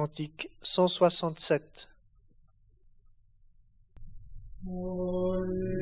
Cantique 167. Donc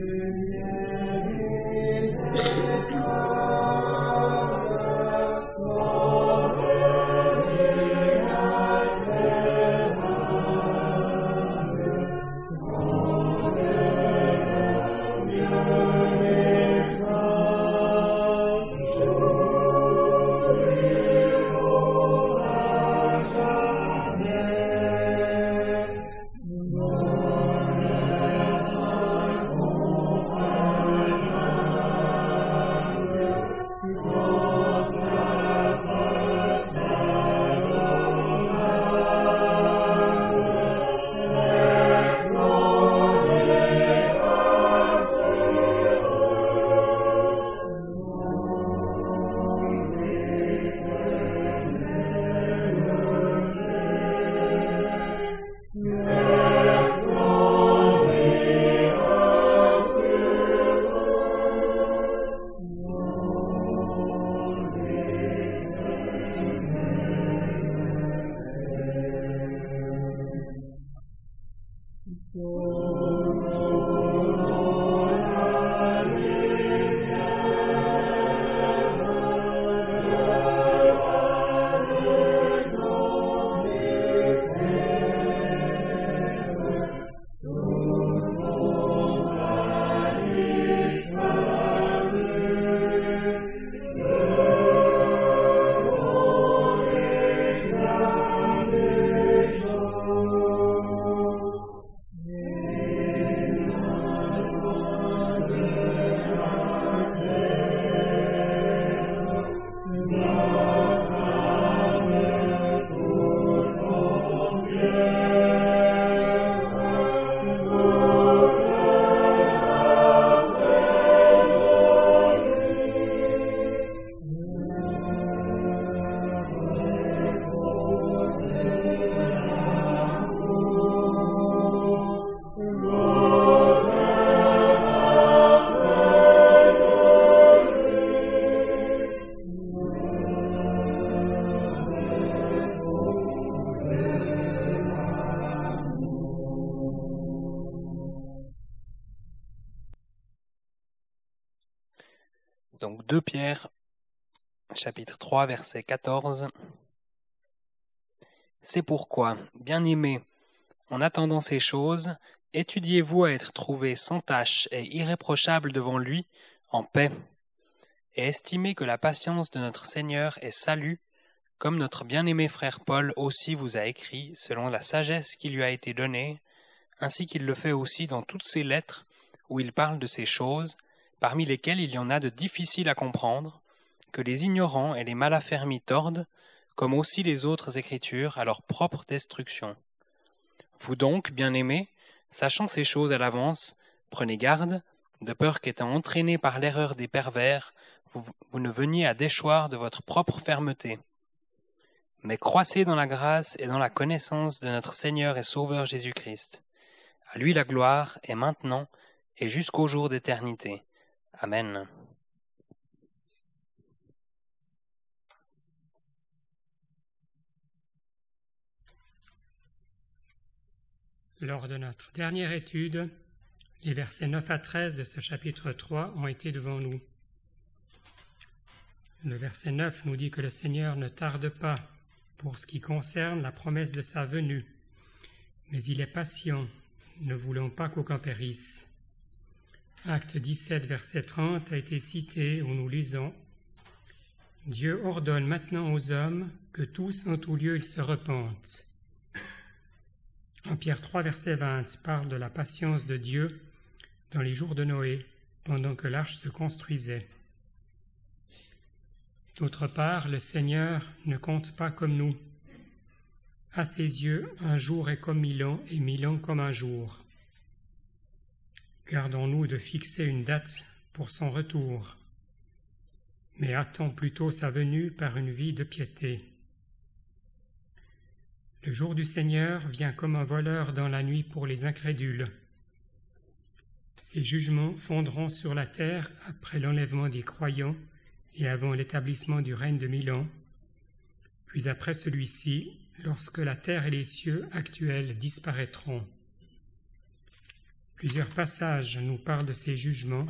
chapitre 3, verset 14. C'est pourquoi, bien-aimés, en attendant ces choses, étudiez-vous à être trouvés sans tache et irréprochables devant lui, en paix, et estimez que la patience de notre Seigneur est salut, comme notre bien-aimé frère Paul aussi vous a écrit, selon la sagesse qui lui a été donnée, ainsi qu'il le fait aussi dans toutes ses lettres, où il parle de ces choses, parmi lesquels il y en a de difficiles à comprendre, que les ignorants et les mal affermis tordent, comme aussi les autres Écritures, à leur propre destruction. Vous donc, bien-aimés, sachant ces choses à l'avance, prenez garde, de peur qu'étant entraînés par l'erreur des pervers, vous, ne veniez à déchoir de votre propre fermeté. Mais croissez dans la grâce et dans la connaissance de notre Seigneur et Sauveur Jésus-Christ. À lui la gloire est maintenant et jusqu'au jour d'éternité. Amen. Lors de notre dernière étude, les versets 9 à 13 de ce chapitre 3 ont été devant nous. Le verset 9 nous dit que le Seigneur ne tarde pas pour ce qui concerne la promesse de sa venue, mais il est patient, ne voulant pas qu'aucun périsse. Acte 17, verset 30 a été cité où nous lisons Dieu ordonne maintenant aux hommes que tous en tout lieu ils se repentent. En Pierre 3, verset 20 parle de la patience de Dieu dans les jours de Noé, pendant que l'arche se construisait. D'autre part, le Seigneur ne compte pas comme nous. À ses yeux, un jour est comme mille ans et mille ans comme un jour. Gardons-nous de fixer une date pour son retour, mais attends plutôt sa venue par une vie de piété. Le jour du Seigneur vient comme un voleur dans la nuit pour les incrédules. Ses jugements fondront sur la terre après l'enlèvement des croyants et avant l'établissement du règne de Milan, puis après celui-ci, lorsque la terre et les cieux actuels disparaîtront. Plusieurs passages nous parlent de ces jugements,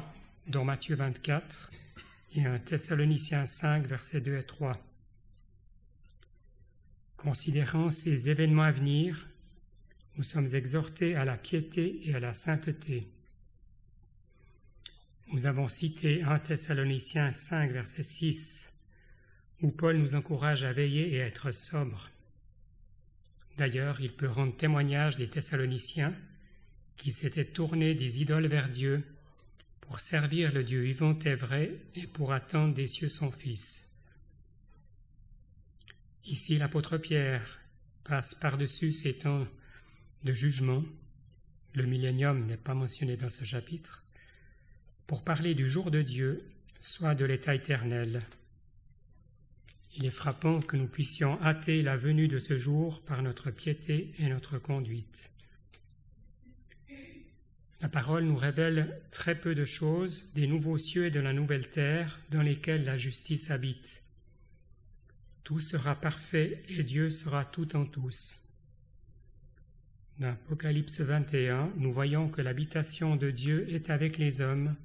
dont Matthieu 24 et 1 Thessaloniciens 5, versets 2 et 3. Considérant ces événements à venir, nous sommes exhortés à la piété et à la sainteté. Nous avons cité 1 Thessaloniciens 5, verset 6, où Paul nous encourage à veiller et à être sobre. D'ailleurs, il peut rendre témoignage des Thessaloniciens qui s'étaient tournés des idoles vers Dieu pour servir le Dieu vivant et vrai et pour attendre des cieux son Fils. Ici, l'apôtre Pierre passe par-dessus ces temps de jugement, le millénium n'est pas mentionné dans ce chapitre, pour parler du jour de Dieu, soit de l'état éternel. Il est frappant que nous puissions hâter la venue de ce jour par notre piété et notre conduite. La parole nous révèle très peu de choses des nouveaux cieux et de la nouvelle terre dans lesquels la justice habite. Tout sera parfait et Dieu sera tout en tous. Dans Apocalypse 21, nous voyons que l'habitation de Dieu est avec les hommes,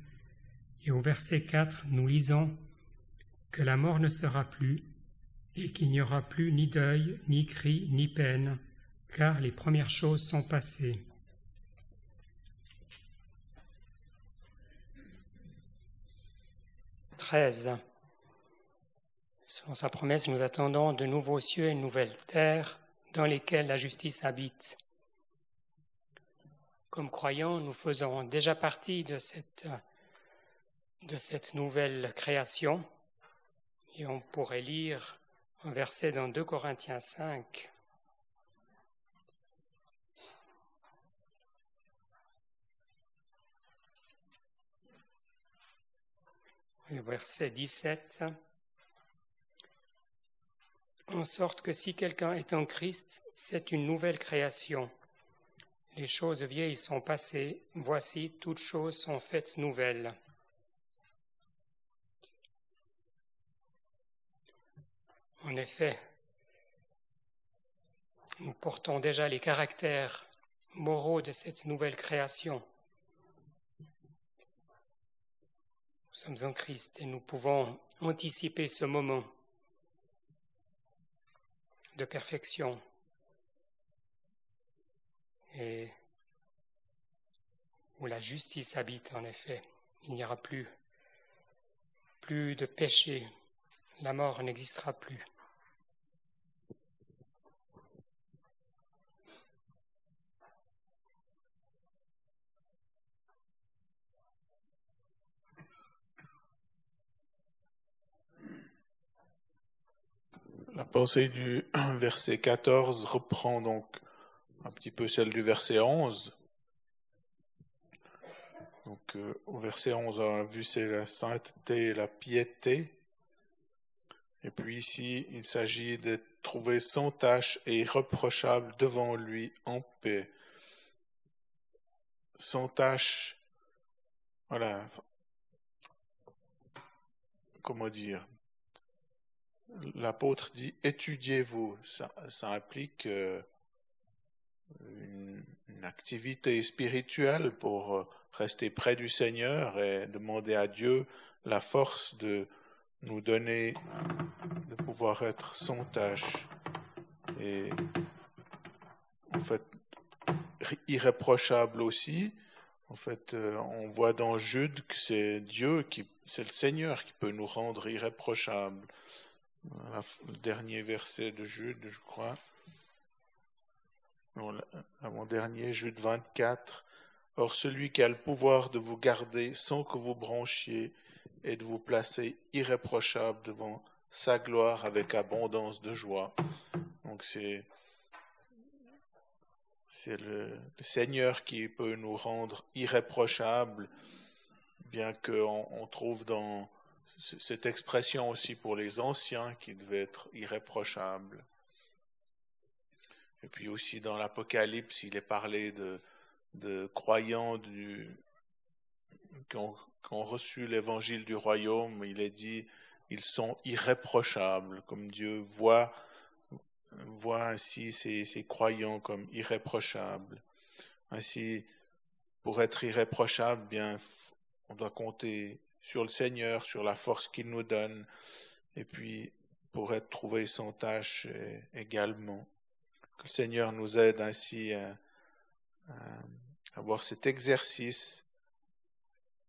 et au verset 4, nous lisons que la mort ne sera plus, et qu'il n'y aura plus ni deuil, ni cri, ni peine, car les premières choses sont passées. Selon sa promesse, nous attendons de nouveaux cieux et une nouvelle terre dans lesquels la justice habite. Comme croyants, nous faisons déjà partie de cette, de cette nouvelle création et on pourrait lire un verset dans 2 Corinthiens 5. Le verset 17. En sorte que si quelqu'un est en Christ, c'est une nouvelle création. Les choses vieilles sont passées, voici toutes choses sont faites nouvelles. En effet, nous portons déjà les caractères moraux de cette nouvelle création. Nous sommes en Christ et nous pouvons anticiper ce moment de perfection et où la justice habite en effet. Il n'y aura plus, plus de péché, la mort n'existera plus. La pensée du verset 14 reprend donc un petit peu celle du verset 11. Donc euh, au verset 11, on a vu c'est la sainteté et la piété. Et puis ici, il s'agit de trouver sans tâche et irreprochable devant lui en paix. Sans tâche, voilà, comment dire, l'apôtre dit étudiez-vous. Ça, implique euh, une, activité spirituelle pour euh, rester près du Seigneur et demander à Dieu la force de nous donner, de pouvoir être sans tâche et en fait irréprochable aussi. En fait, euh, on voit dans Jude que c'est Dieu qui, c'est le Seigneur qui peut nous rendre irréprochables le dernier verset de Jude, je crois. Avant-dernier, Jude 24. Or, celui qui a le pouvoir de vous garder sans que vous branchiez et de vous placer irréprochable devant sa gloire avec abondance de joie. Donc, c'est, c'est le, Seigneur qui peut nous rendre irréprochables, bien qu'on on trouve dans cette expression aussi pour les anciens qui devaient être irréprochables. Et puis aussi dans l'Apocalypse, il est parlé de, de croyants du, qui, ont, qui ont reçu l'évangile du royaume. Il est dit, ils sont irréprochables, comme Dieu voit voit ainsi ces, ces croyants comme irréprochables. Ainsi, pour être irréprochable, bien, on doit compter sur le Seigneur, sur la force qu'il nous donne, et puis pour être trouvé sans tâche également. Que le Seigneur nous aide ainsi à, avoir cet exercice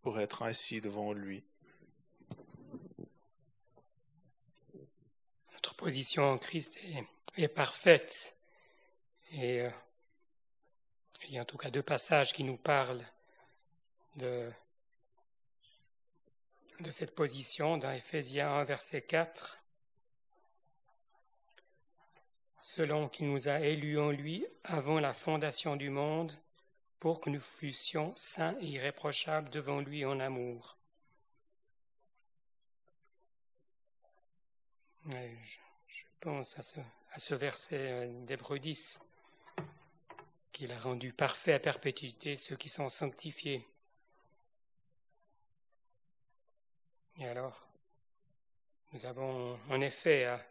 pour être ainsi devant lui. Notre position en Christ est, parfaite. Et euh, il y a en tout cas deux passages qui nous parlent de, de cette position dans Ephésiens 1, verset 4. Selon qu'il nous a élus en lui avant la fondation du monde, pour que nous fussions saints et irréprochables devant lui en amour. je, pense à ce, verset d'Hébreu 10 qu'il a rendu parfait à perpétuité ceux qui sont sanctifiés. Et alors, nous avons en effet à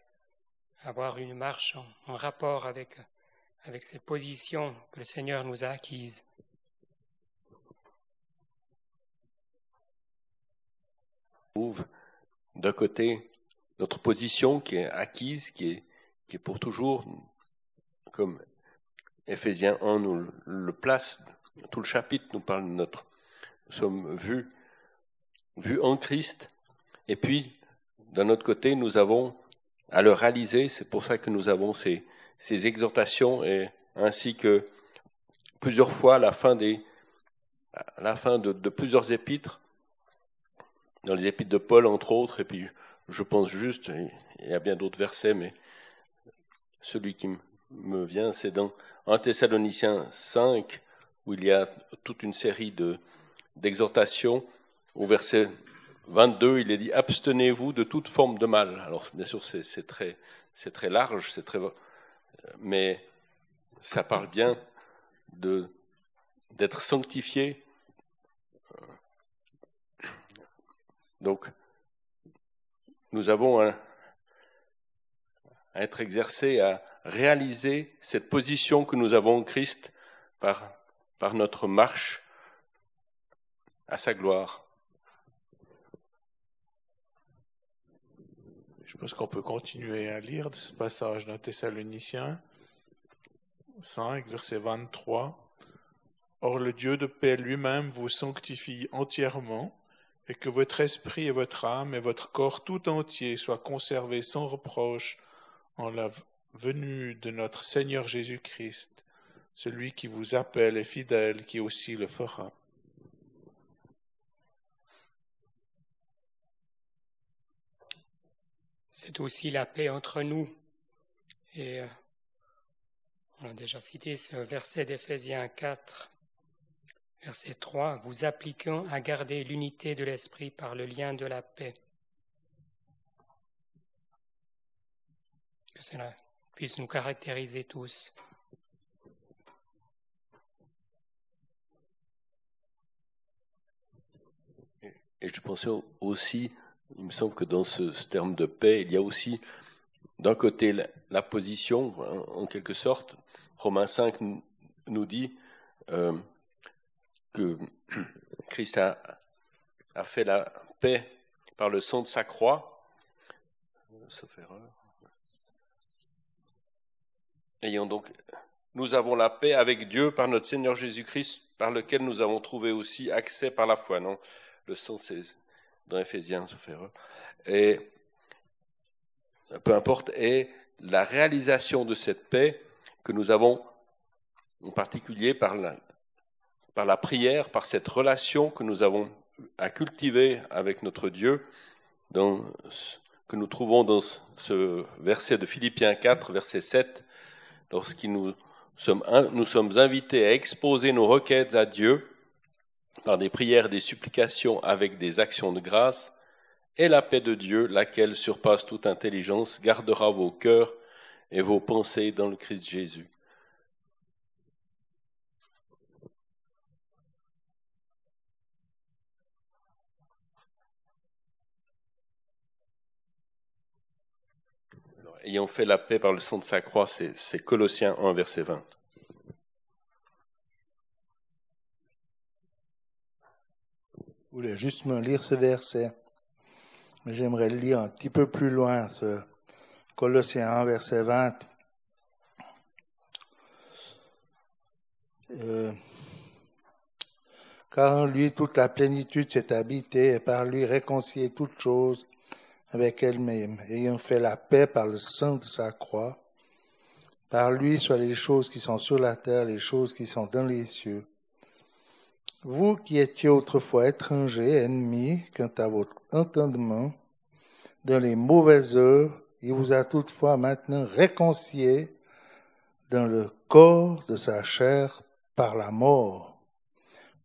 avoir une marche en, rapport avec, avec cette position que le Seigneur nous a acquise. d'un côté notre position qui est acquise, qui est, qui est pour toujours, comme Éphésiens 1 nous le place, tout le chapitre nous parle de notre, nous sommes vus, vus en Christ, et puis, d'un autre côté, nous avons à le réaliser, c'est pour ça que nous avons ces, ces exhortations, ainsi que plusieurs fois la fin, des, la fin de, plusieurs épîtres, dans les épîtres de Paul entre autres, et puis je pense juste, il y a bien d'autres versets, mais celui qui me vient, c'est dans 1 Thessaloniciens 5, où il y a toute une série de, d'exhortations. Au verset 22, il est dit Abstenez-vous de toute forme de mal. Alors, bien sûr, c'est, très, large, c'est très, mais ça parle bien d'être sanctifié. Donc, nous avons à être exercés à réaliser cette position que nous avons en Christ par notre marche à sa gloire. Pense qu'on peut continuer à lire ce passage dans Thessaloniciens 5, verset 23. Or le Dieu de paix lui-même vous sanctifie entièrement, et que votre esprit et votre âme et votre corps tout entier soient conservés sans reproche en la venue de notre Seigneur Jésus-Christ, celui qui vous appelle est fidèle, qui aussi le fera. C'est aussi la paix entre nous. Et euh, on a déjà cité ce verset d'Éphésiens 4, verset 3, vous appliquant à garder l'unité de l'esprit par le lien de la paix. Que cela puisse nous caractériser tous. Et je pensais aussi, il me semble que dans ce, terme de paix, il y a aussi d'un côté la, position, hein, en, quelque sorte. Romains 5 nous dit euh, que Christ a, fait la paix par le sang de sa croix. Sauf erreur. Ayant donc, nous avons la paix avec Dieu par notre Seigneur Jésus-Christ, par lequel nous avons trouvé aussi accès par la foi. Non, le sens c'est dans Éphésiens, fait Et peu importe, et la réalisation de cette paix que nous avons, en particulier par la, par la prière, par cette relation que nous avons à cultiver avec notre Dieu, dans, que nous trouvons dans ce verset de Philippiens 4, verset 7, lorsque nous nous sommes invités à exposer nos requêtes à Dieu par des prières des supplications avec des actions de grâce, et la paix de Dieu, laquelle surpasse toute intelligence, gardera vos cœurs et vos pensées dans le Christ Jésus. ayant fait la paix par le sang de sa croix, c'est Colossiens 1, verset 20. Voulais justement lire ce verset, mais j'aimerais le lire un petit peu plus loin, ce Colossiens 1, verset 20. Euh, car en lui toute la plénitude s'est habitée et par lui réconcilier toutes choses avec elle-même, ayant fait la paix par le sang de sa croix. Par lui soit les choses qui sont sur la terre, les choses qui sont dans les cieux. Vous qui étiez autrefois étrangers, ennemis, quant à votre entendement, dans les mauvaises œuvres, il vous a toutefois maintenant réconciliés dans le corps de sa chair par la mort,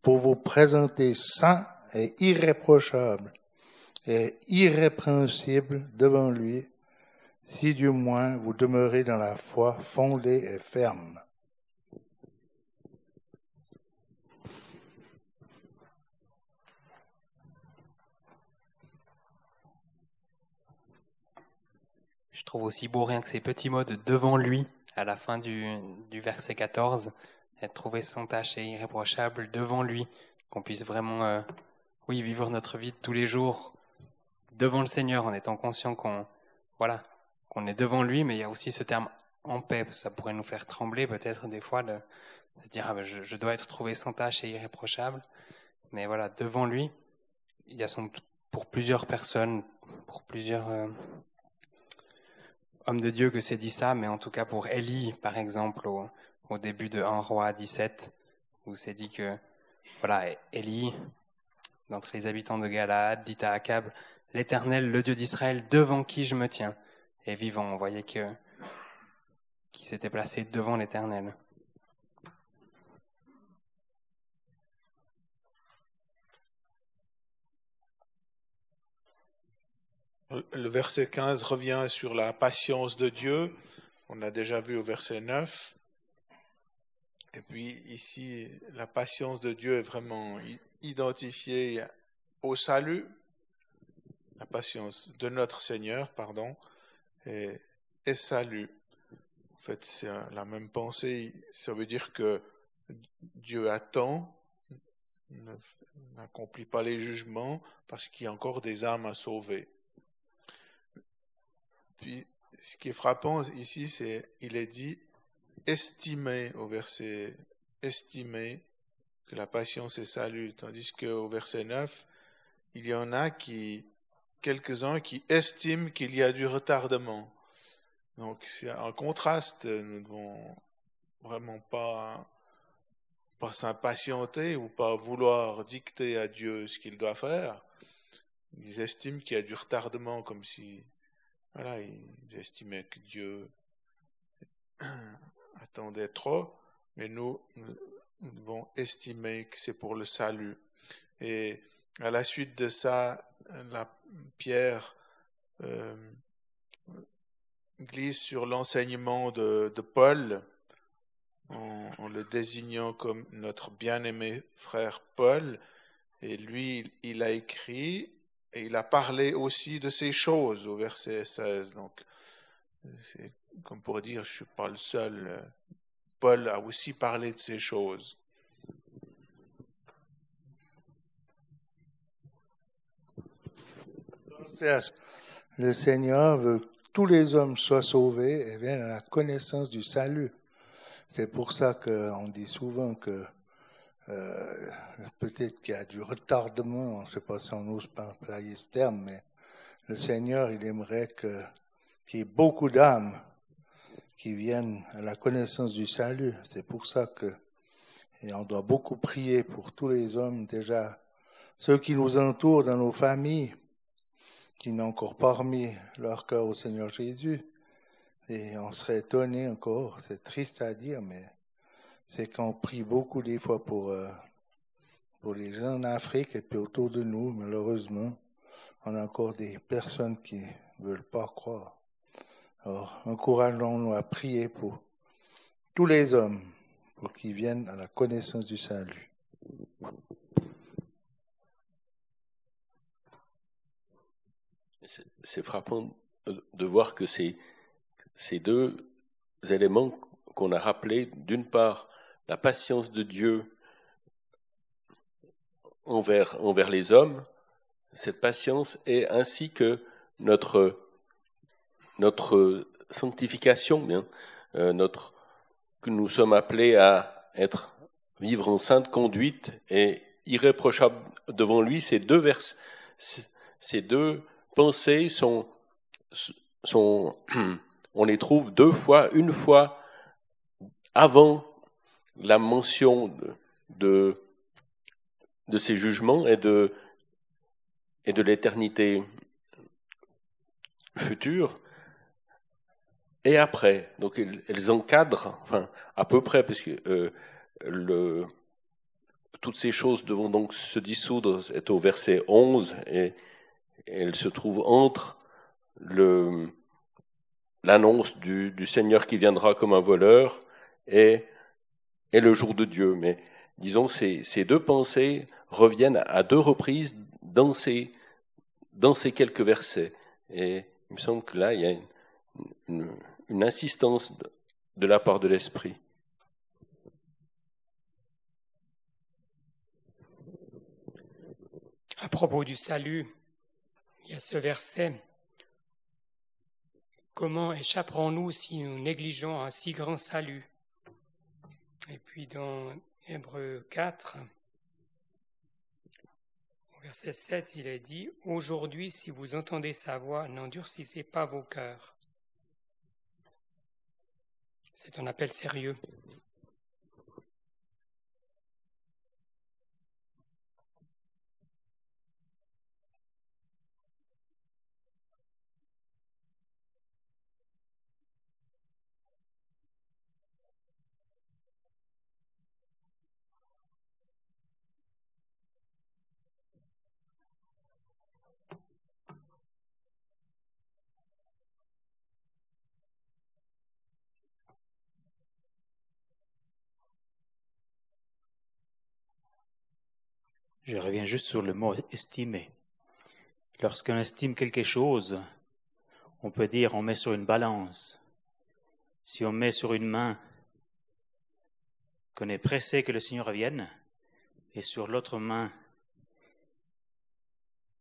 pour vous présenter saint et irréprochable et irrépréhensible devant lui, si du moins vous demeurez dans la foi fondée et ferme. Je trouve aussi beau rien que ces petits mots de devant lui à la fin du, verset 14, être trouvé sans tâche et irréprochable devant lui, qu'on puisse vraiment, euh, oui, vivre notre vie tous les jours devant le Seigneur en étant conscient qu'on voilà qu'on est devant lui, mais il y a aussi ce terme en paix. Ça pourrait nous faire trembler peut-être des fois de, se dire ah ben, je, dois être trouvé sans tâche et irréprochable. Mais voilà, devant lui, il y a son, pour plusieurs personnes, pour plusieurs euh, hommes de Dieu que c'est dit ça, mais en tout cas pour Élie, par exemple, au, au début de 1 roi 17, où c'est dit que voilà, Élie, d'entre les habitants de Galaad, dit à Akab, l'Éternel, le Dieu d'Israël, devant qui je me tiens, est vivant. On voyait que qui s'était placé devant l'Éternel. Le verset 15 revient sur la patience de Dieu. On l'a déjà vu au verset 9. Et puis ici, la patience de Dieu est vraiment identifiée au salut, la patience de notre Seigneur, pardon, et, et salut. En fait, c'est la même pensée. Ça veut dire que Dieu attend, n'accomplit pas les jugements parce qu'il y a encore des âmes à sauver. Puis, ce qui est frappant ici, c'est il est dit estimer au verset estimer que la patience est salut, tandis qu'au verset 9, il y en a qui quelques-uns qui estiment qu'il y a du retardement. Donc c'est un contraste, nous ne devons vraiment pas, pas s'impatienter ou pas vouloir dicter à Dieu ce qu'il doit faire. Ils estiment qu'il y a du retardement comme si, voilà, ils estimaient que Dieu attendait trop, mais nous, nous devons estimer que c'est pour le salut. Et à la suite de ça, la pierre euh, glisse sur l'enseignement de, Paul en, le désignant comme notre bien-aimé frère Paul. Et lui, il a écrit et il a parlé aussi de ces choses au verset 16. Donc, c'est comme pour dire, je ne suis pas le seul. Paul a aussi parlé de ces choses. Le Seigneur veut que tous les hommes soient sauvés et viennent à la connaissance du salut. C'est pour ça qu'on dit souvent que euh, peut-être qu'il y a du retardement, je ne sais pas si on ose pas employer ce terme, mais le Seigneur, il aimerait qu'il y ait beaucoup d'âmes qui viennent à la connaissance du salut. C'est pour ça que et on doit beaucoup prier pour tous les hommes déjà, ceux qui nous entourent dans nos familles, qui n'ont encore pas remis leur cœur au Seigneur Jésus. Et on serait étonné encore, c'est triste à dire, mais c'est qu'on prie beaucoup des fois pour, euh, pour les gens en Afrique et puis autour de nous, malheureusement, on a encore des personnes qui ne veulent pas croire. Alors, encourageons-nous à prier pour tous les hommes, pour qu'ils viennent à la connaissance du salut. c'est frappant de voir que c'est ces deux éléments qu'on a rappelés, d'une part, la patience de Dieu envers, les hommes, cette patience, et ainsi que notre, sanctification, euh, que nous sommes appelés à vivre en sainte conduite et irréprochable devant lui, ces deux vers, ces deux pensées sont, on les trouve deux fois, une fois avant la mention de, ces jugements et de, et de l'éternité future, et après. Donc elles, encadrent, à peu près, parce que euh, toutes ces choses devront donc se dissoudre, est au verset 11, et, elles se trouvent entre l'annonce du, Seigneur qui viendra comme un voleur et, et le jour de Dieu. Mais disons, ces, deux pensées reviennent à deux reprises dans ces, quelques versets. Et il me semble que là, il y a une insistance de la part de l'Esprit. À propos du salut, il y a ce verset. Comment échapperons-nous si nous négligeons un si grand salut? Et puis dans Hébreu 4, verset 7, il est dit, Aujourd'hui, si vous entendez sa voix, n'endurcissez pas vos cœurs. C'est un appel sérieux. Je reviens juste sur le mot estimer. Lorsqu'on estime quelque chose, on peut dire on met sur une balance. Si on met sur une main qu'on est pressé que le Seigneur revienne, et sur l'autre main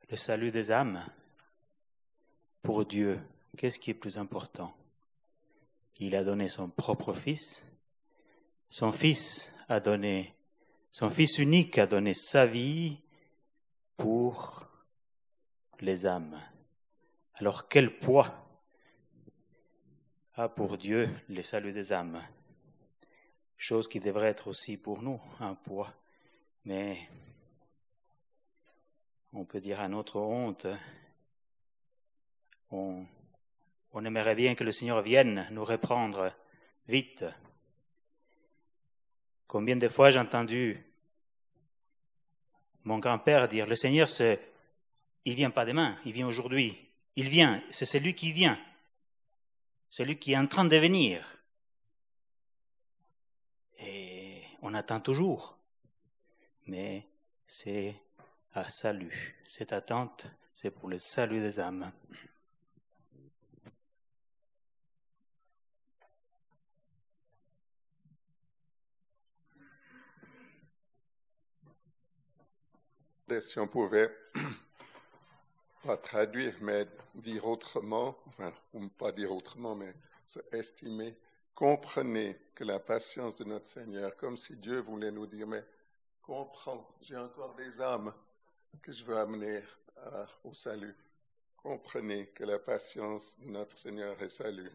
le salut des âmes, pour Dieu, qu'est-ce qui est plus important? Il a donné son propre Fils. Son Fils a donné son Fils unique a donné sa vie pour les âmes. Alors quel poids a pour Dieu le salut des âmes? Chose qui devrait être aussi pour nous un poids. Mais on peut dire à notre honte, on, aimerait bien que le Seigneur vienne nous reprendre vite. Combien de fois j'ai entendu mon grand-père dire, le Seigneur, c'est, il vient pas demain, il vient aujourd'hui. Il vient, c'est celui qui vient. Celui qui est en train de venir. Et on attend toujours. Mais c'est à salut. Cette attente, c'est pour le salut des âmes. Si on pouvait pas traduire, mais dire autrement, enfin, ou pas dire autrement, mais estimer, comprenez que la patience de notre Seigneur, comme si Dieu voulait nous dire, mais comprends, j'ai encore des âmes que je veux amener au salut. Comprenez que la patience de notre Seigneur est salut.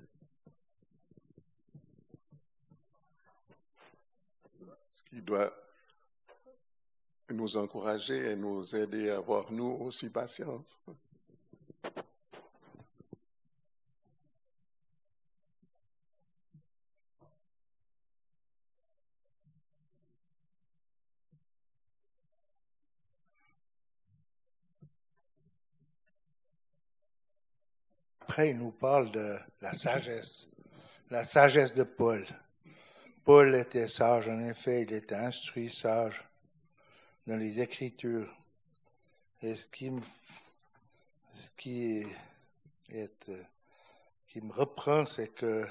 Ce qui doit nous encourager et nous aider à avoir nous aussi patience. Après, il nous parle de la sagesse, la sagesse de Paul. Paul était sage, en effet, il était instruit, sage dans les Écritures. Et ce euh, qui me reprend, c'est que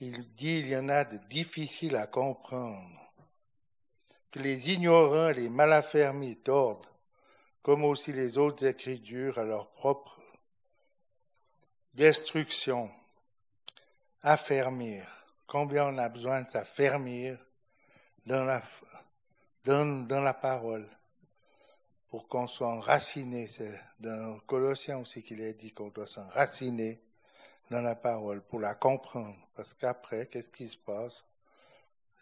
il dit il y en a de difficiles à comprendre, que les ignorants, les mal affermis tordent, comme aussi les autres écritures à leur propre destruction, affermir. Combien on a besoin de s'affermir dans la, dans, la parole pour qu'on soit enraciné. C'est dans Colossiens aussi qu'il est dit qu'on doit s'enraciner dans la parole pour la comprendre. Parce qu'après, qu'est-ce qui se passe?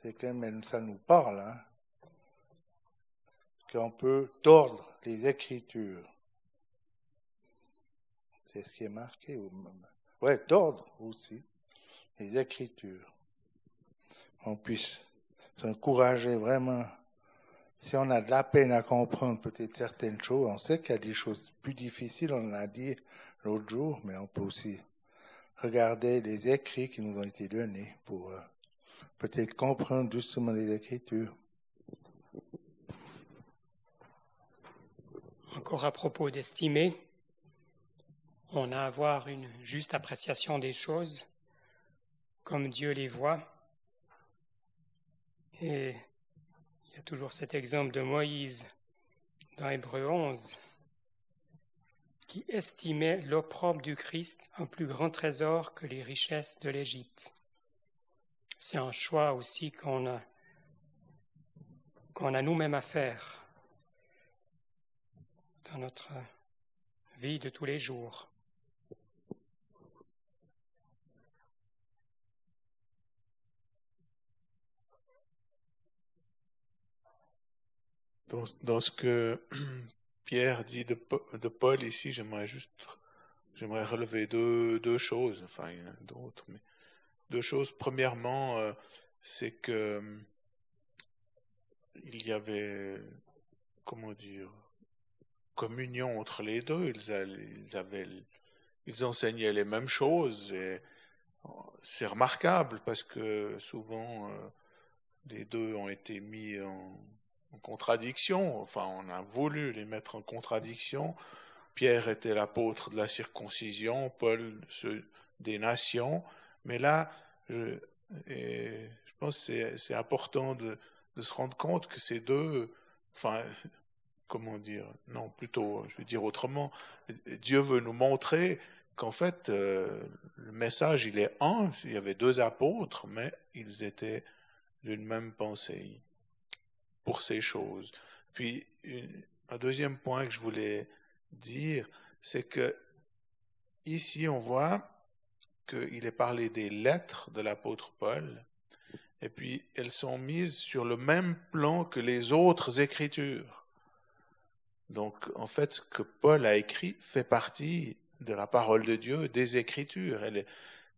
C'est que même ça nous parle, hein, qu'on peut tordre les Écritures. C'est ce qui est marqué. Ouais, tordre aussi les Écritures. On puisse s'encourager vraiment si on a de la peine à comprendre peut-être certaines choses, on sait qu'il y a des choses plus difficiles, on l'a dit l'autre jour, mais on peut aussi regarder les écrits qui nous ont été donnés pour euh, peut-être comprendre justement les Écritures. Encore à propos d'estimer, on a à avoir une juste appréciation des choses comme Dieu les voit. Et toujours cet exemple de Moïse dans Hébreu 11 qui estimait l'opprobre du Christ un plus grand trésor que les richesses de l'Égypte. C'est un choix aussi qu'on a, qu'on a nous-mêmes à faire dans notre vie de tous les jours. Dans, ce que Pierre dit de, Paul ici, j'aimerais juste j'aimerais relever deux, deux choses, enfin il y d'autres, mais deux choses. Premièrement, euh, c'est que euh, il y avait, comment dire, communion entre les deux. Ils, avaient, ils enseignaient les mêmes choses et c'est remarquable parce que souvent euh, les deux ont été mis en, en contradiction, enfin on a voulu les mettre en contradiction. Pierre était l'apôtre de la circoncision, Paul ceux des nations, mais là, je, pense que c'est important de, se rendre compte que ces deux, enfin, comment dire, non, plutôt, je vais dire autrement, Dieu veut nous montrer qu'en fait, euh, le message, il est un, il y avait deux apôtres, mais ils étaient d'une même pensée pour ces choses. Puis, un deuxième point que je voulais dire, c'est que ici, on voit qu'il est parlé des lettres de l'apôtre Paul, et puis elles sont mises sur le même plan que les autres écritures. Donc, en fait, ce que Paul a écrit fait partie de la parole de Dieu, des écritures.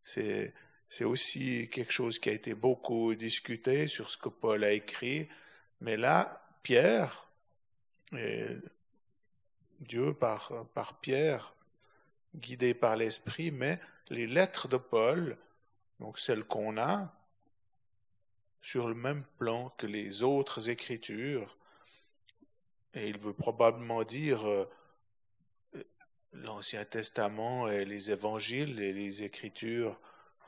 C'est aussi quelque chose qui a été beaucoup discuté sur ce que Paul a écrit mais là, Pierre, Dieu par, Pierre, guidé par l'Esprit, met les lettres de Paul, donc celles qu'on a, sur le même plan que les autres écritures. Et il veut probablement dire euh, l'Ancien Testament et les évangiles et les écritures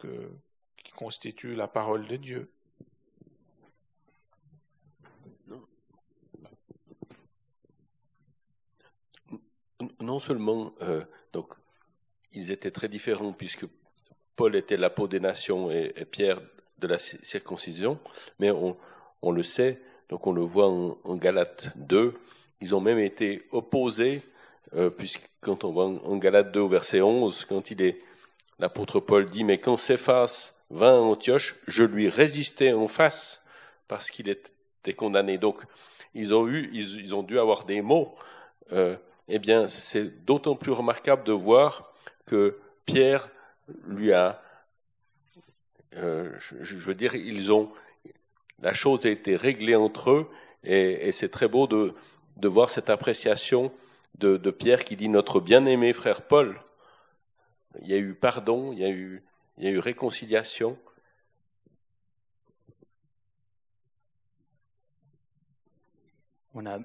qui constituent la parole de Dieu. Non seulement euh, donc ils étaient très différents puisque Paul était la peau des nations et, Pierre de la circoncision, mais on, le sait, donc on le voit en, Galates 2, ils ont même été opposés, euh, puisque quand on voit en, Galates 2 au verset 11, quand l'apôtre Paul dit mais quand Céphas vint à Antioche, je lui résistais en face parce qu'il était condamné. Donc ils ont eu, ils, ils ont dû avoir des mots. Euh, eh bien, c'est d'autant plus remarquable de voir que Pierre lui a, euh, je, veux dire, ils ont, la chose a été réglée entre eux, et, c'est très beau de, voir cette appréciation de, Pierre qui dit notre bien-aimé frère Paul. Il y a eu pardon, il y a eu réconciliation. On a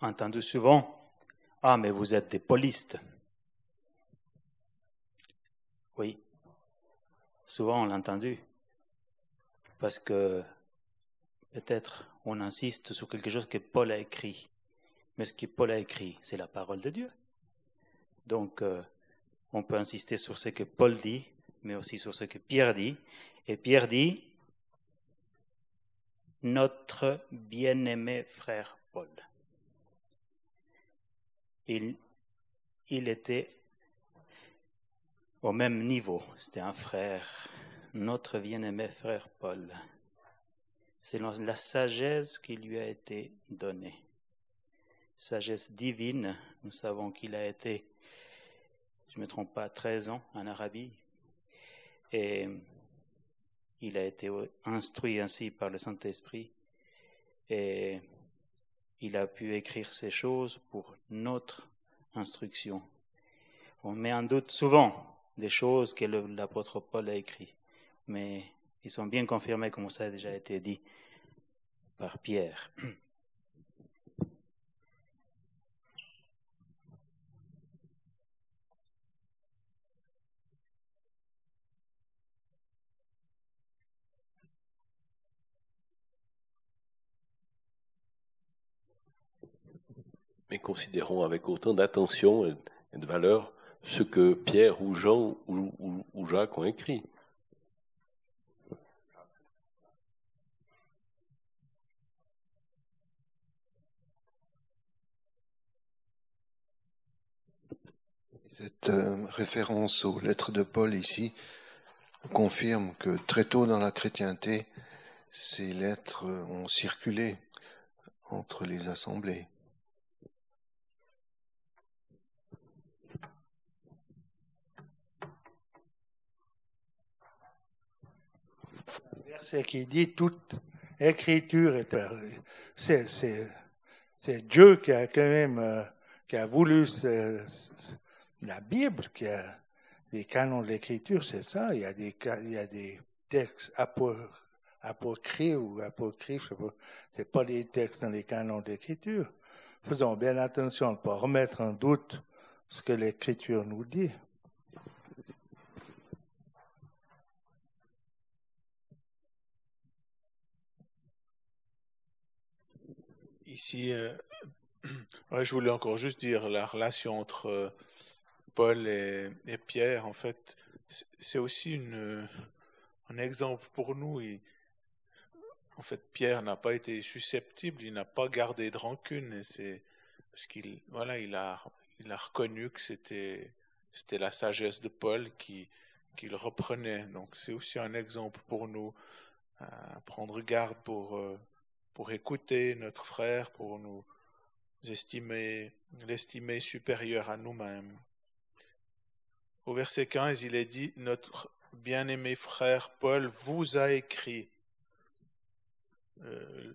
entendu souvent ah, mais vous êtes des polistes. Oui, souvent on l'a entendu. Parce que peut-être on insiste sur quelque chose que Paul a écrit. Mais ce que Paul a écrit, c'est la parole de Dieu. Donc, euh, on peut insister sur ce que Paul dit, mais aussi sur ce que Pierre dit. Et Pierre dit, notre bien-aimé frère Paul. Il, était au même niveau, c'était un frère, notre bien-aimé frère Paul. C'est la sagesse qui lui a été donnée. Sagesse divine, nous savons qu'il a été, je ne me trompe pas, 13 ans en Arabie. Et il a été instruit ainsi par le Saint-Esprit. Et il a pu écrire ces choses pour notre instruction. On met en doute souvent des choses que l'apôtre Paul a écrites, mais ils sont bien confirmés, comme ça a déjà été dit par Pierre. Mais considérons avec autant d'attention et de valeur ce que Pierre ou Jean ou, Jacques ont écrit. Cette euh, référence aux lettres de Paul ici confirme que très tôt dans la chrétienté, ces lettres ont circulé entre les assemblées. Verset qui dit toute écriture est c'est, Dieu qui a quand même euh, qui a voulu la Bible, qui a les canons de l'écriture, c'est ça. Il y a des, il y a des textes apocryphes ou apocryphes. C'est pas des textes dans les canons d'écriture. Faisons bien attention de ne pas remettre en doute ce que l'écriture nous dit. Ici, euh, je voulais encore juste dire la relation entre euh, Paul et, Pierre, en fait, c'est aussi un exemple pour nous. en fait, Pierre n'a pas été susceptible, il n'a pas gardé de rancune, c'est parce qu'il voilà, il a, il a reconnu que c'était c'était la sagesse de Paul qui qu'il reprenait. Donc c'est aussi un exemple pour nous à prendre garde pour euh, pour écouter notre frère, pour nous estimer, l'estimer supérieur à nous-mêmes. Au verset 15, il est dit, notre bien-aimé frère Paul vous a écrit. Euh,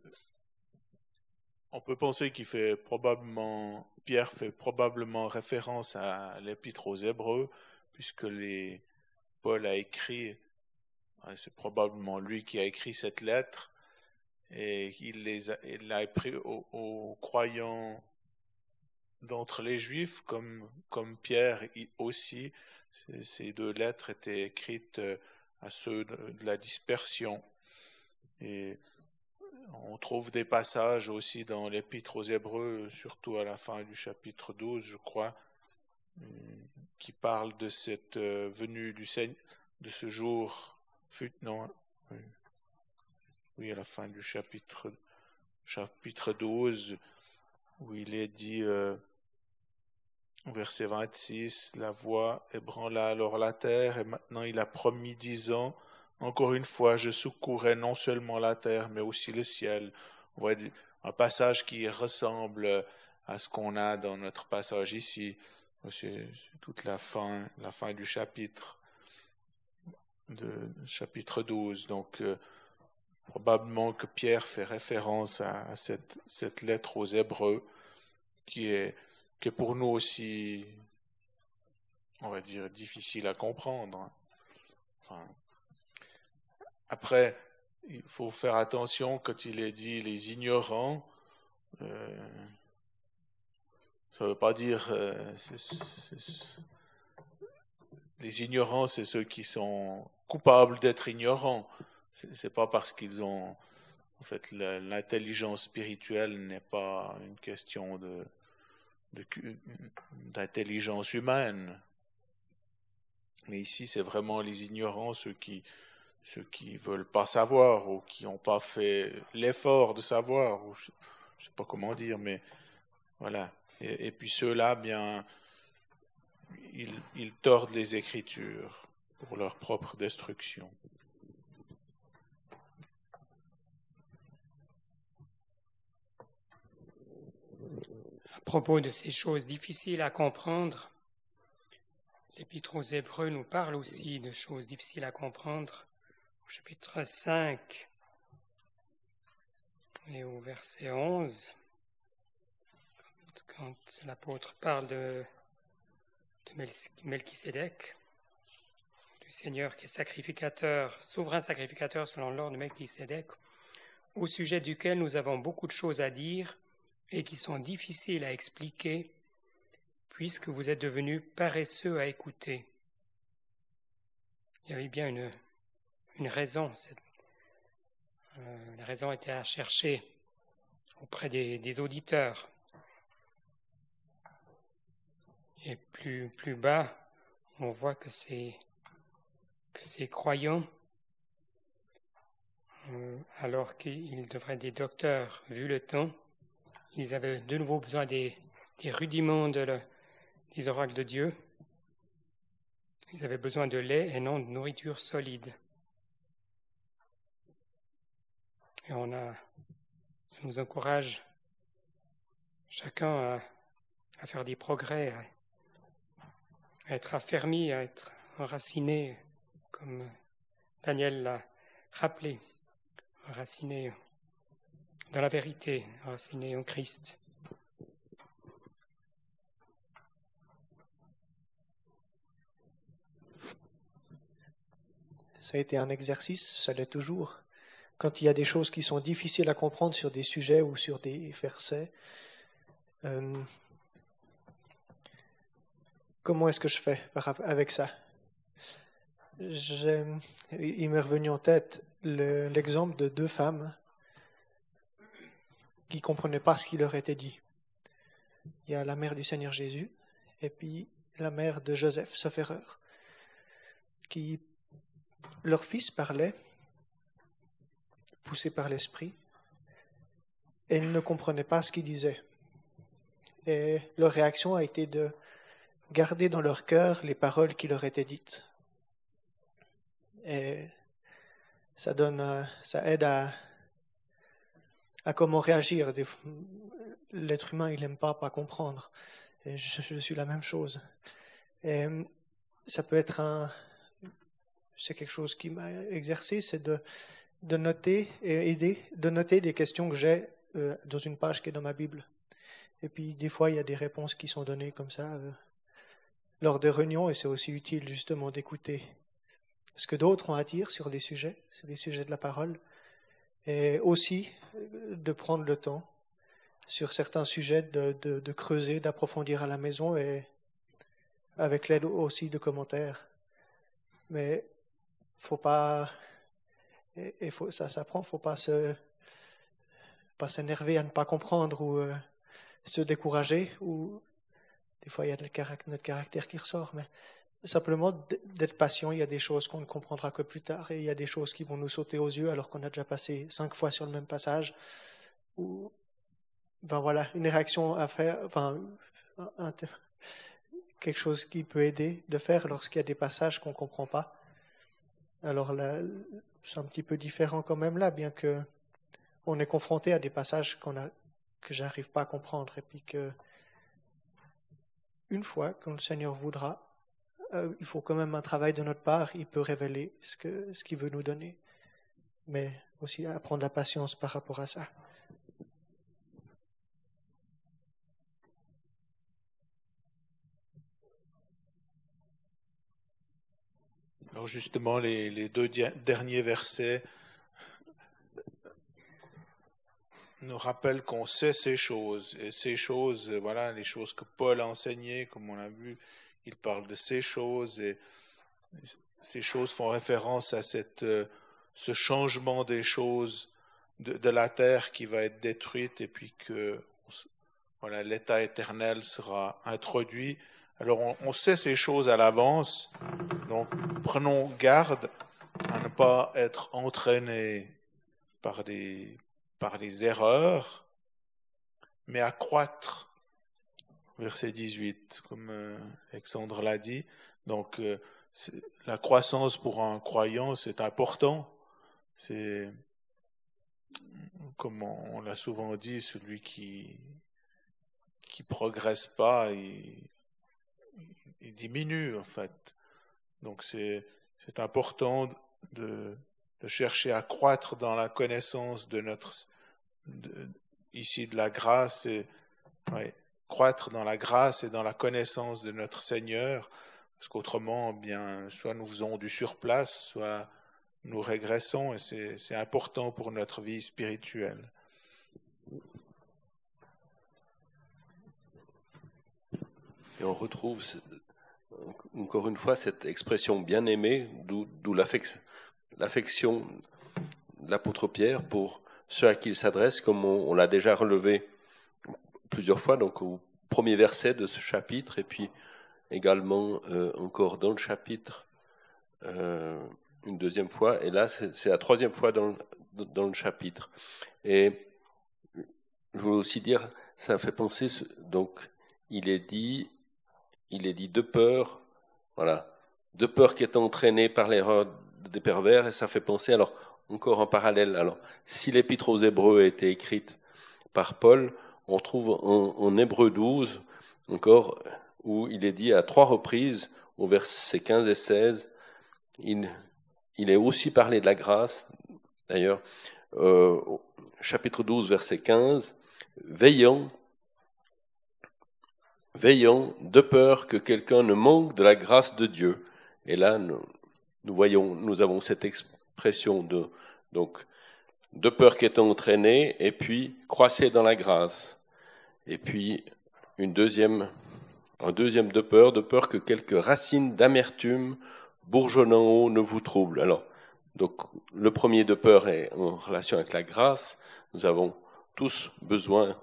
on peut penser qu'il fait probablement, Pierre fait probablement référence à l'épître aux Hébreux, puisque Paul a écrit, c'est probablement lui qui a écrit cette lettre, et il les a, pris aux, croyants d'entre les Juifs, comme, comme Pierre aussi. Ces deux lettres étaient écrites euh, à ceux de la dispersion. Et on trouve des passages aussi dans l'Épître aux Hébreux, surtout à la fin du chapitre 12, je crois, euh, qui parlent de cette euh, venue du Seigneur, de ce jour. Non, oui, à la fin du chapitre, chapitre 12, où il est dit, euh, verset 26, la voix ébranla alors la terre, et maintenant il a promis disant, encore une fois, je secourrai non seulement la terre, mais aussi le ciel. On voit un passage qui ressemble à ce qu'on a dans notre passage ici. C'est toute la fin, la fin du chapitre, de chapitre 12. Donc, euh, Probablement que Pierre fait référence à, cette, cette, lettre aux Hébreux, qui est, pour nous aussi, on va dire, difficile à comprendre. Après, il faut faire attention quand il est dit les ignorants. Euh, ça ne veut pas dire euh, les ignorants, c'est ceux qui sont coupables d'être ignorants. C'est pas parce qu'ils ont, en fait, l'intelligence spirituelle n'est pas une question d'intelligence humaine. Mais ici, c'est vraiment les ignorants, ceux qui ceux qui veulent pas savoir ou qui n'ont pas fait l'effort de savoir, ou je, ne sais pas comment dire, mais voilà. Et, puis ceux-là, bien, ils, ils tordent les Écritures pour leur propre destruction. Propos de ces choses difficiles à comprendre, l'Épître aux Hébreux nous parle aussi de choses difficiles à comprendre. Chapitre 5 et au verset 11, quand l'apôtre parle de, de Melchisédek, du Seigneur qui est sacrificateur, souverain sacrificateur selon l'ordre de Melchisédek, au sujet duquel nous avons beaucoup de choses à dire et qui sont difficiles à expliquer, puisque vous êtes devenus paresseux à écouter. Il y avait bien une une raison. Euh, la raison était à chercher auprès des, auditeurs. Et plus, plus bas, on voit que ces, que ces croyants, euh, alors qu'ils devraient être des docteurs, vu le temps, ils avaient de nouveau besoin des, rudiments de des oracles de Dieu. Ils avaient besoin de lait et non de nourriture solide. Et on a, ça nous encourage chacun à, faire des progrès, à, être affermi, à être enraciné, comme Daniel l'a rappelé, enraciné dans la vérité, enraciné en Christ. Ça a été un exercice, ça l'est toujours quand il y a des choses qui sont difficiles à comprendre sur des sujets ou sur des versets. Euh, comment est-ce que je fais avec ça? Il m'est revenu en tête l'exemple de deux femmes qui ne comprenaient pas ce qui leur était dit. Il y a la mère du Seigneur Jésus et puis la mère de Joseph, sauf erreur, qui leur fils parlait poussés par l'esprit, et ils ne comprenaient pas ce qu'il disait. Et leur réaction a été de garder dans leur cœur les paroles qui leur étaient dites. Et ça donne, ça aide à, à comment réagir. L'être humain, il n'aime pas pas comprendre. Et je, je, suis la même chose. Et ça peut être un, c'est quelque chose qui m'a exercé, c'est de de noter et aider, de noter des questions que j'ai euh, dans une page qui est dans ma Bible. Et puis des fois, il y a des réponses qui sont données comme ça euh, lors des réunions, et c'est aussi utile justement d'écouter ce que d'autres ont à dire sur des sujets, sur les sujets de la parole, et aussi euh, de prendre le temps sur certains sujets de, de, creuser, d'approfondir à la maison, et avec l'aide aussi de commentaires. Mais faut pas et, faut, ça s'apprend, faut pas se pas s'énerver à ne pas comprendre ou euh, se décourager ou des fois il y a notre caractère qui ressort, mais simplement d'être patient. Il y a des choses qu'on ne comprendra que plus tard et il y a des choses qui vont nous sauter aux yeux alors qu'on a déjà passé cinq fois sur le même passage. Ou ben voilà, une réaction à faire, enfin quelque chose qui peut aider de faire lorsqu'il y a des passages qu'on ne comprend pas. Alors là, c'est un petit peu différent quand même là, bien que on est confronté à des passages qu'on a, que j'arrive pas à comprendre, et puis que une fois, quand le Seigneur voudra, euh, il faut quand même un travail de notre part. Il peut révéler ce qu'il veut nous donner, mais aussi apprendre la patience par rapport à ça. Alors justement, les, deux derniers versets nous rappellent qu'on sait ces choses. Et ces choses, voilà, les choses que Paul a enseignées, comme on l'a vu, il parle de ces choses. Et ces choses font référence à cette, euh, ce changement des choses de, la terre qui va être détruite et puis que voilà, l'état éternel sera introduit. Alors on, on sait ces choses à l'avance, donc prenons garde à ne pas être entraînés par des, par les erreurs, mais à croître. Verset 18, comme euh, Alexandre l'a dit. Donc, euh, la croissance pour un croyant, c'est important. C'est, comme on, l'a souvent dit, celui qui qui progresse pas, il, diminue en fait. Donc c'est c'est important de, chercher à croître dans la connaissance de notre ici de la grâce et croître dans la grâce et dans la connaissance de notre Seigneur parce qu'autrement, bien, soit nous faisons du surplace, soit nous régressons, et c'est important pour notre vie spirituelle. Et on retrouve encore une fois cette expression bien aimée, d'où l'affection de l'apôtre Pierre pour ceux à qui il s'adresse, comme on l'a déjà relevé plusieurs fois, donc au premier verset de ce chapitre, et puis également euh, encore dans le chapitre euh, une deuxième fois, et là c'est la troisième fois dans, dans le chapitre. Et je voulais aussi dire, ça fait penser, donc il est dit, il est dit de peur, voilà, de peur qui est entraînée par l'erreur des pervers, et ça fait penser, alors encore en parallèle, alors si l'épître aux Hébreux a été écrite par Paul, on trouve en, Hébreu 12 encore où il est dit à trois reprises, au verset 15 et 16, il, il est aussi parlé de la grâce, d'ailleurs, euh, chapitre 12, verset 15, veillant, veillant de peur que quelqu'un ne manque de la grâce de Dieu. Et là, nous, nous voyons, nous avons cette expression de, donc, de peur qui est et puis croissez dans la grâce. Et puis, une deuxième un deuxième de peur, de peur que quelques racines d'amertume bourgeonnant haut ne vous troublent. Alors, donc, le premier de peur est en relation avec la grâce. Nous avons tous besoin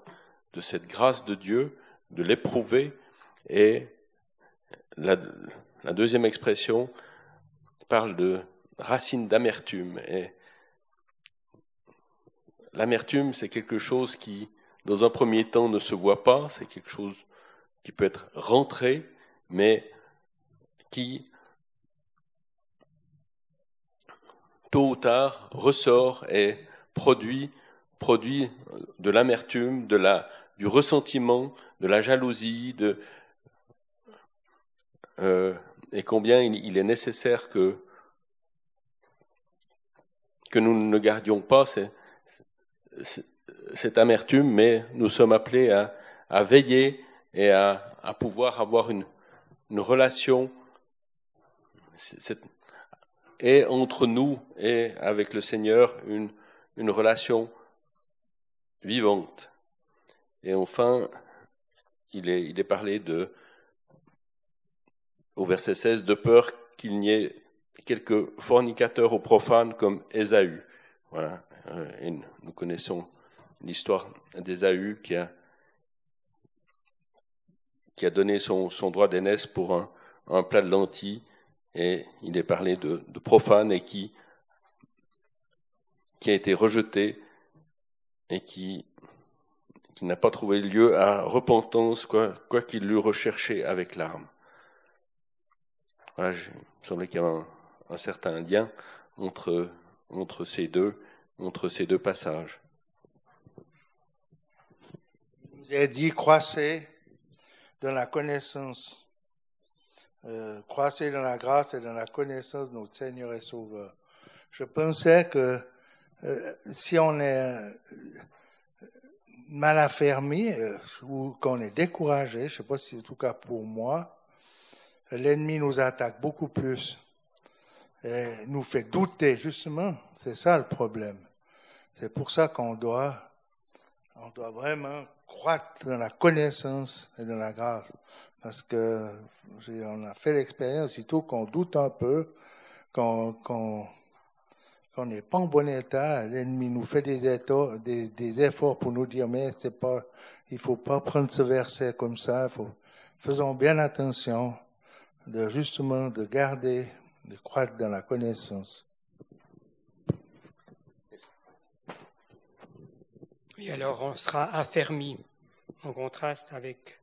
de cette grâce de Dieu, de l'éprouver. Et la, deuxième expression parle de racines d'amertume. Et l'amertume, c'est quelque chose qui, dans un premier temps, ne se voit pas. C'est quelque chose qui peut être rentré, mais qui, tôt ou tard, ressort et produit, de l'amertume, du ressentiment, de la jalousie, euh, et combien il, est nécessaire que, que nous ne gardions pas cette, cette amertume, mais nous sommes appelés à, veiller et à, pouvoir avoir une, relation et entre nous et avec le Seigneur une, une relation vivante. Et enfin, il est, il est parlé de, au verset 16, de peur qu'il n'y ait quelques fornicateurs ou profanes comme Ésaü. Voilà. Et nous connaissons l'histoire d'Ésaü qui a qui a donné son, son droit d'aînesse pour un, plat de lentilles, et il est parlé de, profane et qui, qui a été rejeté et qui, qui n'a pas trouvé lieu à repentance, quoi, quoi qu'il l'eût recherché avec larmes. Voilà, il me semblait qu'il y avait un, un, certain lien entre, entre, ces deux, entre ces deux passages. Vous avez dit croissez dans la connaissance, euh, croissez dans la grâce et dans la connaissance de notre Seigneur et Sauveur. Je pensais que euh, si on est euh, mal affermi euh, ou qu'on est découragé, je ne sais pas si en tout cas pour moi, l'ennemi nous attaque beaucoup plus et nous fait douter, justement. C'est ça le problème. C'est pour ça qu'on doit, on doit vraiment croître dans la connaissance et dans la grâce. Parce que on a fait l'expérience, tout qu'on doute un peu, quand, quand, quand on n'est pas en bon état, l'ennemi nous fait des, efforts pour nous dire, mais c'est pas, il faut pas prendre ce verset comme ça, faisons bien attention de justement de garder, de croître dans la connaissance. Et alors on sera affermi, en contraste avec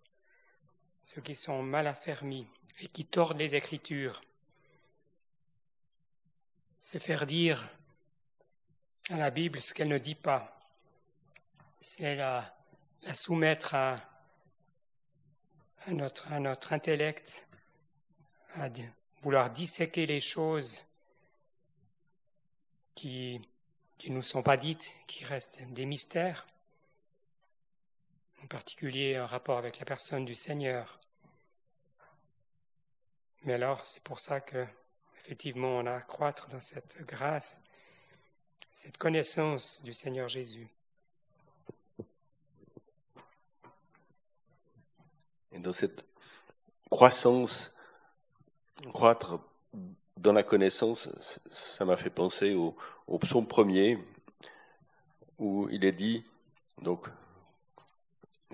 ceux qui sont mal affermis et qui tordent les Écritures. C'est faire dire à la Bible ce qu'elle ne dit pas. C'est la, soumettre à notre intellect, à vouloir disséquer les choses qui qui ne nous sont pas dites, qui restent des mystères, en particulier en rapport avec la personne du Seigneur. Mais alors, c'est pour ça que, effectivement, on a à croître dans cette grâce, cette connaissance du Seigneur Jésus. Et dans cette croissance, croître dans la connaissance, ça m'a fait penser au, au psaume premier, où il est dit, donc,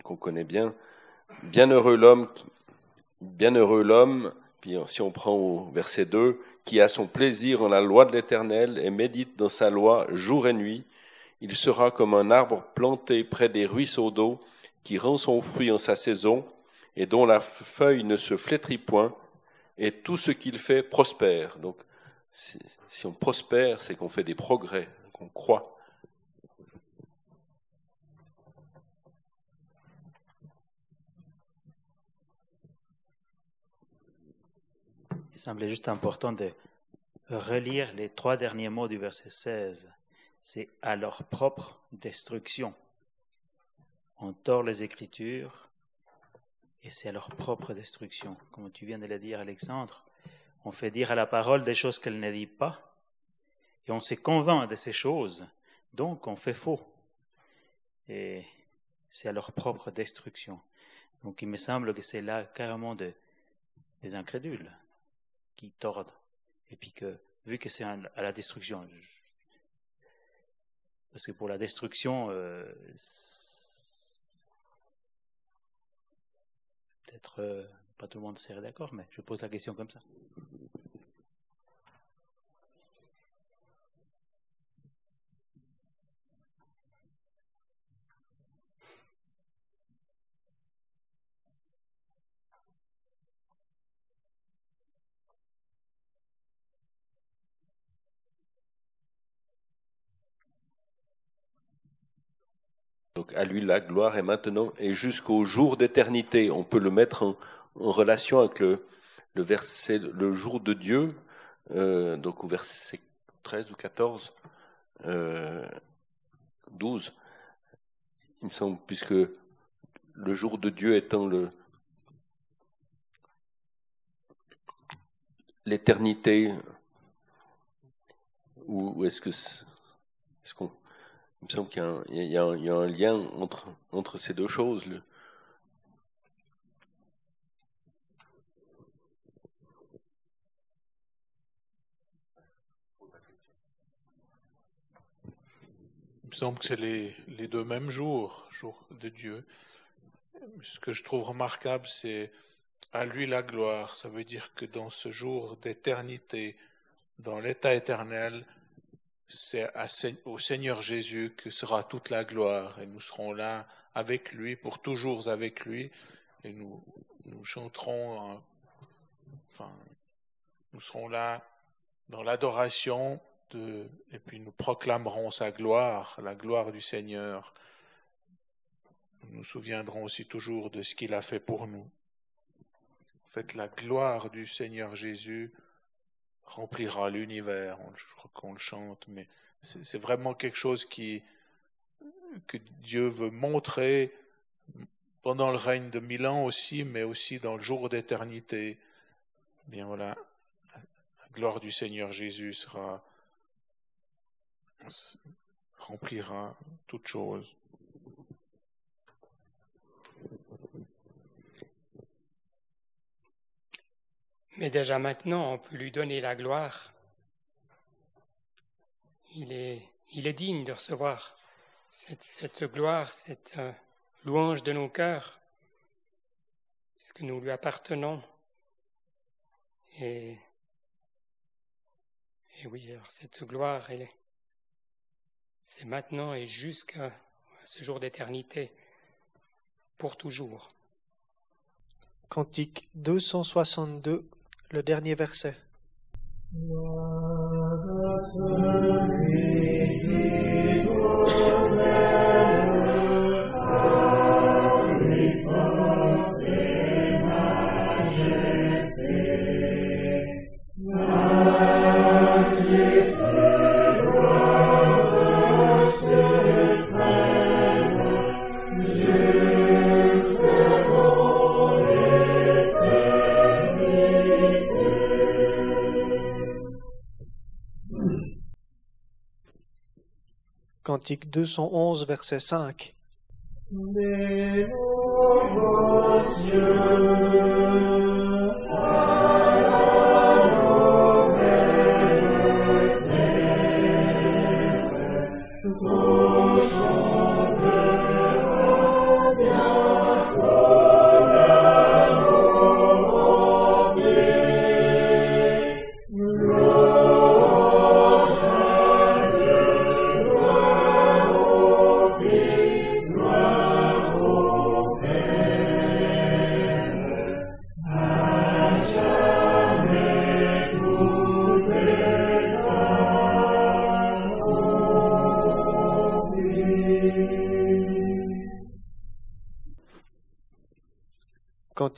qu'on connaît bien, Bienheureux l'homme, bienheureux l'homme, puis si on prend au verset 2, qui a son plaisir en la loi de l'Éternel et médite dans sa loi jour et nuit, il sera comme un arbre planté près des ruisseaux d'eau, qui rend son fruit en sa saison, et dont la feuille ne se flétrit point, et tout ce qu'il fait prospère. Si, on prospère, c'est qu'on fait des progrès, qu'on croit. Il semblait juste important de relire les trois derniers mots du verset 16. C'est à leur propre destruction. On tord les Écritures et c'est à leur propre destruction. Comme tu viens de le dire, Alexandre, on fait dire à la parole des choses qu'elle ne dit pas, et on se convainc de ces choses, donc on fait faux. Et c'est à leur propre destruction. Donc il me semble que c'est là carrément des incrédules qui tordent. Et puis que, vu que c'est à la destruction, parce que pour la destruction, euh, peut-être euh, pas tout le monde serait d'accord, mais je pose la question comme ça. Donc à lui la gloire est maintenant et jusqu'au jour d'éternité. On peut le mettre en, relation avec le, verset le jour de Dieu, euh, donc au verset 13 ou 14, euh, 12, il me semble, puisque le jour de Dieu étant le l'éternité, ou, est-ce que est-ce qu'on il me semble qu'il y, a un lien entre, ces deux choses. Il me semble que c'est les, les, deux mêmes jours, jours de Dieu. Ce que je trouve remarquable, c'est à lui la gloire. Ça veut dire que dans ce jour d'éternité, dans l'état éternel, c'est au Seigneur Jésus que sera toute la gloire et nous serons là avec lui, pour toujours avec lui, et nous, nous chanterons, enfin, nous serons là dans l'adoration de, et puis nous proclamerons sa gloire, la gloire du Seigneur. Nous nous souviendrons aussi toujours de ce qu'il a fait pour nous. En fait, la gloire du Seigneur Jésus remplira l'univers. Je crois qu'on le chante, mais c'est vraiment quelque chose qui que Dieu veut montrer pendant le règne de mille ans aussi, mais aussi dans le jour d'éternité. Bien voilà, la gloire du Seigneur Jésus sera remplira toutes choses. Mais déjà maintenant, on peut lui donner la gloire il est, il est digne de recevoir cette, gloire, cette euh, louange de nos cœurs, puisque nous lui appartenons. Et, oui, alors cette gloire, c'est maintenant et jusqu'à ce jour d'éternité, pour toujours. Cantique 262, le dernier verset. Cantique 211, verset 5.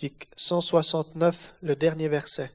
Cantique 169, le dernier verset.